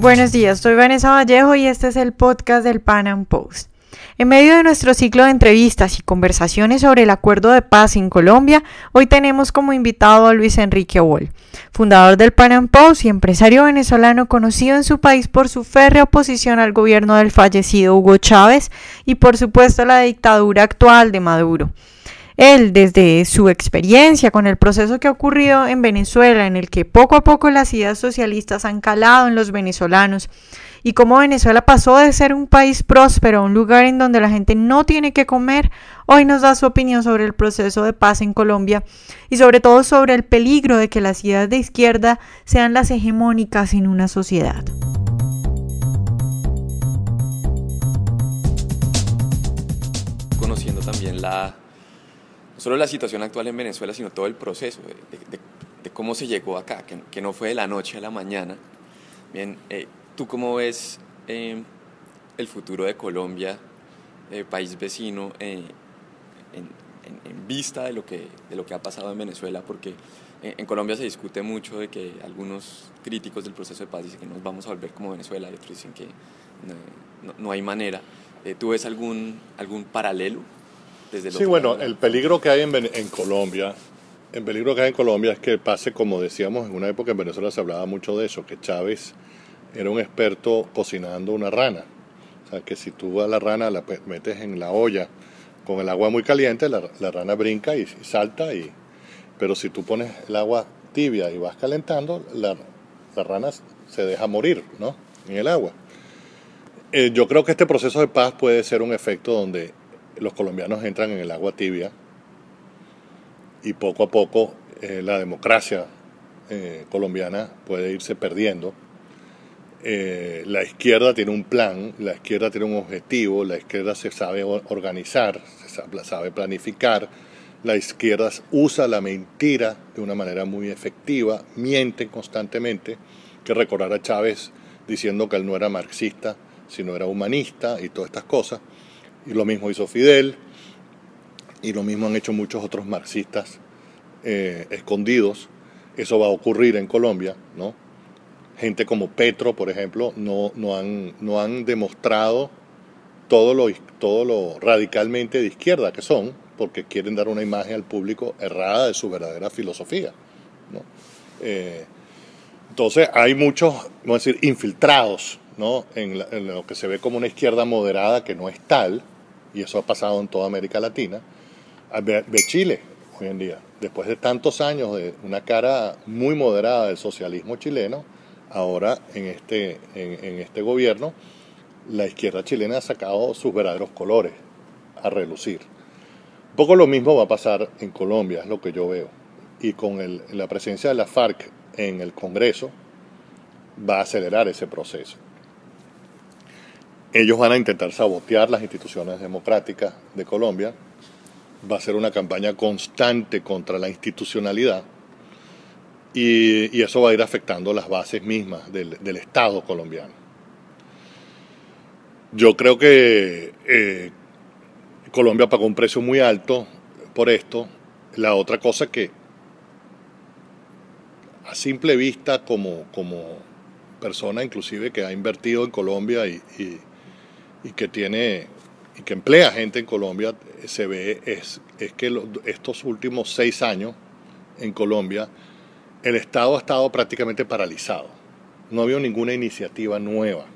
Buenos días, soy Vanessa Vallejo y este es el podcast del Pan Am Post. En medio de nuestro ciclo de entrevistas y conversaciones sobre el acuerdo de paz en Colombia, hoy tenemos como invitado a Luis Enrique Wall, fundador del Pan Am Post y empresario venezolano conocido en su país por su férrea oposición al gobierno del fallecido Hugo Chávez y por supuesto la dictadura actual de Maduro. Él, desde su experiencia con el proceso que ha ocurrido en Venezuela, en el que poco a poco las ideas socialistas han calado en los venezolanos, y cómo Venezuela pasó de ser un país próspero a un lugar en donde la gente no tiene que comer, hoy nos da su opinión sobre el proceso de paz en Colombia y sobre todo sobre el peligro de que las ideas de izquierda sean las hegemónicas en una sociedad. Conociendo también la no solo la situación actual en Venezuela, sino todo el proceso de, cómo se llegó acá, que, no fue de la noche a la mañana. Bien, eh, ¿tú cómo ves eh, el futuro de Colombia, eh, país vecino, en, vista de lo, que, de lo que ha pasado en Venezuela? Porque en Colombia se discute mucho de que algunos críticos del proceso de paz dicen que nos vamos a volver como Venezuela y otros dicen que no, no hay manera. ¿Tú ves algún, algún paralelo sí, bueno, el peligro que hay en, en Colombia, el peligro que hay en Colombia es que pase, como decíamos, en una época en Venezuela se hablaba mucho de eso, que Chávez era un experto cocinando una rana. O sea, que si tú a la rana la metes en la olla con el agua muy caliente, la, rana brinca y, salta, y, pero si tú pones el agua tibia y vas calentando, la, la rana se deja morir ¿no? en el agua. Eh, yo creo que este proceso de paz puede ser un efecto donde los colombianos entran en el agua tibia y poco a poco eh, la democracia eh, colombiana puede irse perdiendo. Eh, la izquierda tiene un plan, la izquierda tiene un objetivo, la izquierda se sabe organizar, se sabe planificar, la izquierda usa la mentira de una manera muy efectiva, miente constantemente, que recordar a Chávez diciendo que él no era marxista, sino era humanista y todas estas cosas. Y lo mismo hizo Fidel, y lo mismo han hecho muchos otros marxistas eh, escondidos. Eso va a ocurrir en Colombia, ¿no? Gente como Petro, por ejemplo, no, no, han, no han demostrado todo lo, todo lo radicalmente de izquierda que son, porque quieren dar una imagen al público errada de su verdadera filosofía. ¿no? Eh, entonces hay muchos, vamos a decir, infiltrados ¿no? En, lo que se ve como una izquierda moderada que no es tal, y eso ha pasado en toda América Latina, de Chile hoy en día. Después de tantos años de una cara muy moderada del socialismo chileno, ahora en este, en, este gobierno, la izquierda chilena ha sacado sus verdaderos colores a relucir. Un poco lo mismo va a pasar en Colombia, es lo que yo veo. Y con la presencia de la FARC en el Congreso, va a acelerar ese proceso. Ellos van a intentar sabotear las instituciones democráticas de Colombia. Va a ser una campaña constante contra la institucionalidad y, eso va a ir afectando las bases mismas del, Estado colombiano. Yo creo que eh, Colombia pagó un precio muy alto por esto. La otra cosa que a simple vista como, como persona inclusive que ha invertido en Colombia y, y que tiene y que emplea gente en Colombia se ve es, es que estos últimos seis años en Colombia el Estado ha estado prácticamente paralizado. No ha habido ninguna iniciativa nueva.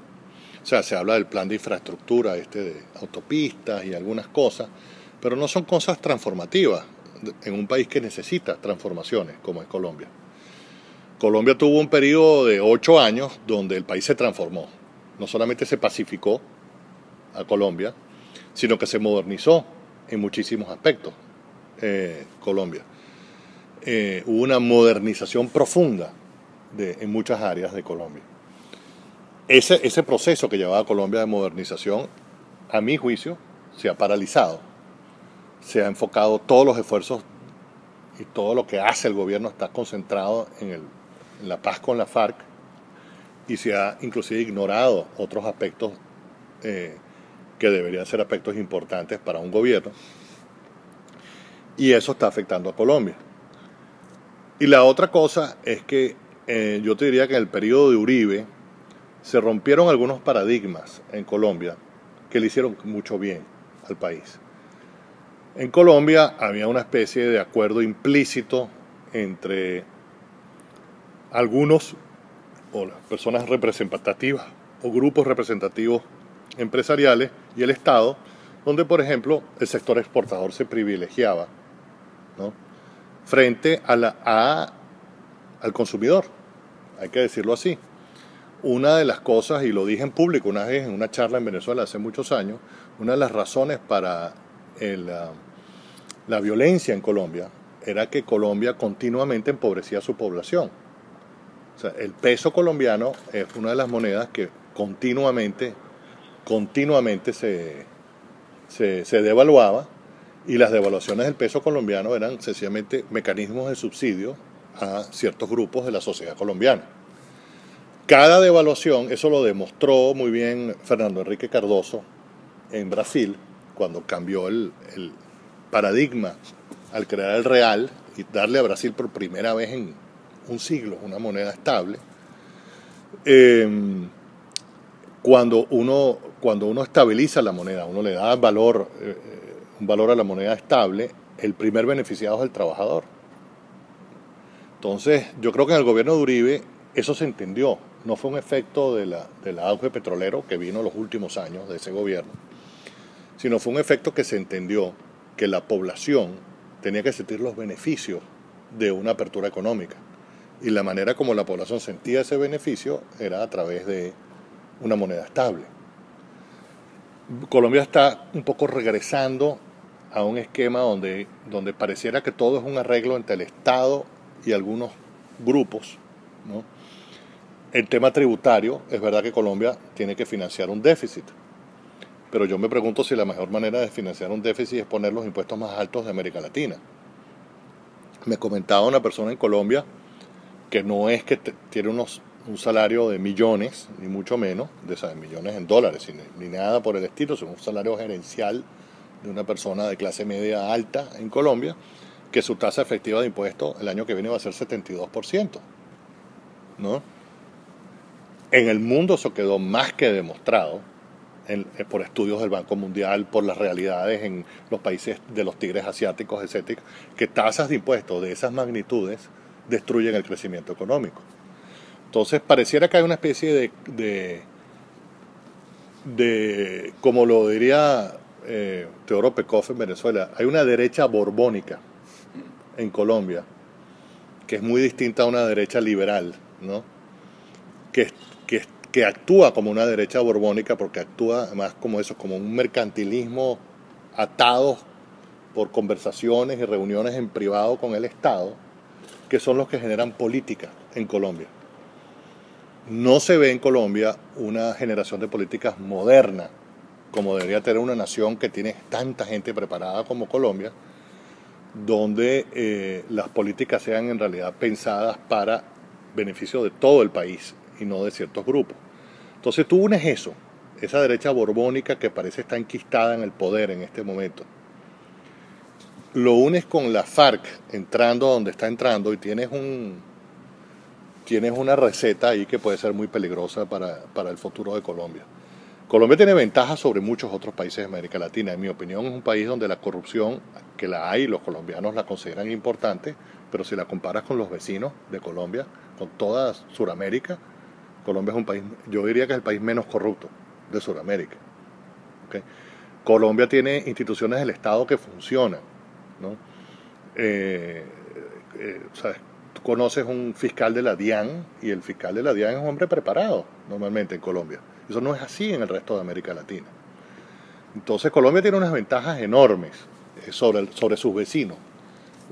O sea, se habla del plan de infraestructura, este de autopistas y algunas cosas, pero no son cosas transformativas en un país que necesita transformaciones como es Colombia. Colombia tuvo un periodo de ocho años donde el país se transformó. No solamente se pacificó, a Colombia, sino que se modernizó en muchísimos aspectos eh, Colombia. Eh, hubo una modernización profunda en muchas áreas de Colombia. Ese, ese proceso que llevaba Colombia de modernización, a mi juicio, se ha paralizado. Se ha enfocado todos los esfuerzos y todo lo que hace el gobierno está concentrado en, el, en la paz con la FARC y se ha inclusive ignorado otros aspectos eh, que deberían ser aspectos importantes para un gobierno. Y eso está afectando a Colombia. Y la otra cosa es que eh, yo te diría que en el periodo de Uribe se rompieron algunos paradigmas en Colombia que le hicieron mucho bien al país. En Colombia había una especie de acuerdo implícito entre algunos o las personas representativas o grupos representativos empresariales y el Estado, donde por ejemplo el sector exportador se privilegiaba frente a la, al consumidor, hay que decirlo así. Una de las cosas, y lo dije en público una vez en una charla en Venezuela hace muchos años, una de las razones para el, ah, la violencia en Colombia era que Colombia continuamente empobrecía a su población. O sea, el peso colombiano es una de las monedas que continuamente, continuamente se, se, devaluaba y las devaluaciones del peso colombiano eran sencillamente mecanismos de subsidio a ciertos grupos de la sociedad colombiana. Cada devaluación, eso lo demostró muy bien Fernando Enrique Cardoso en Brasil, cuando cambió el, paradigma al crear el real y darle a Brasil por primera vez en un siglo una moneda estable, em, cuando, uno, cuando uno estabiliza la moneda, uno le da valor, eh, un valor a la moneda estable, el primer beneficiado es el trabajador. Entonces, yo creo que en el gobierno de Uribe eso se entendió, no fue un efecto de la, del auge petrolero que vino en los últimos años de ese gobierno, sino fue un efecto que se entendió que la población tenía que sentir los beneficios de una apertura económica. Y la manera como la población sentía ese beneficio era a través de una moneda estable. Colombia está un poco regresando a un esquema donde, donde pareciera que todo es un arreglo entre el Estado y algunos grupos. El tema tributario, es verdad que Colombia tiene que financiar un déficit, pero yo me pregunto si la mejor manera de financiar un déficit es poner los impuestos más altos de América Latina. Me comentaba una persona en Colombia que no es que tiene unos, un salario de millones, ni mucho menos, de esas millones en dólares, ni, nada por el estilo, sino un salario gerencial de una persona de clase media alta en Colombia, que su tasa efectiva de impuestos el año que viene va a ser 72%. ¿no? En el mundo eso quedó más que demostrado eh, por estudios del Banco Mundial, por las realidades en los países de los tigres asiáticos, etc., que tasas de impuestos de esas magnitudes destruyen el crecimiento económico. Entonces, pareciera que hay una especie de, de, como lo diría eh, Teodoro Pekov en Venezuela, hay una derecha borbónica en Colombia, que es muy distinta a una derecha liberal, ¿no? que, que, que actúa como una derecha borbónica porque actúa más como eso, como un mercantilismo atado por conversaciones y reuniones en privado con el Estado, que son los que generan política en Colombia. No se ve en Colombia una generación de políticas moderna, como debería tener una nación que tiene tanta gente preparada como Colombia, donde eh, las políticas sean en realidad pensadas para beneficio de todo el país y no de ciertos grupos. Entonces tú unes eso, esa derecha borbónica que parece estar enquistada en el poder en este momento, lo unes con la FARC entrando donde está entrando y tienes un tienes una receta ahí que puede ser muy peligrosa para, para el futuro de Colombia. Colombia tiene ventajas sobre muchos otros países de América Latina. En mi opinión, es un país donde la corrupción, que la hay, los colombianos la consideran importante, pero si la comparas con los vecinos de Colombia, con toda Sudamérica, Colombia es un país, yo diría que es el país menos corrupto de Sudamérica. Colombia tiene instituciones del Estado que funcionan. ¿no? Eh, eh, tú conoces un fiscal de la DIAN y el fiscal de la DIAN es un hombre preparado normalmente en Colombia. Eso no es así en el resto de América Latina. Entonces Colombia tiene unas ventajas enormes eh, sobre, sobre sus vecinos.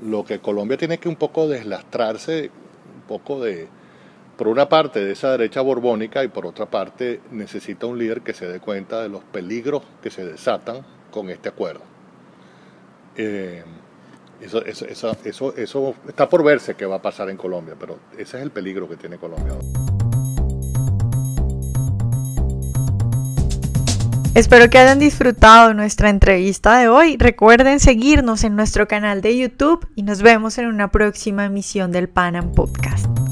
Lo que Colombia tiene que un poco deslastrarse, un poco de, por una parte de esa derecha borbónica y por otra parte necesita un líder que se dé cuenta de los peligros que se desatan con este acuerdo. Eh, eso, eso, eso, está por verse qué va a pasar en Colombia, pero ese es el peligro que tiene Colombia. Espero que hayan disfrutado nuestra entrevista de hoy. Recuerden seguirnos en nuestro canal de YouTube y nos vemos en una próxima emisión del Panam Podcast.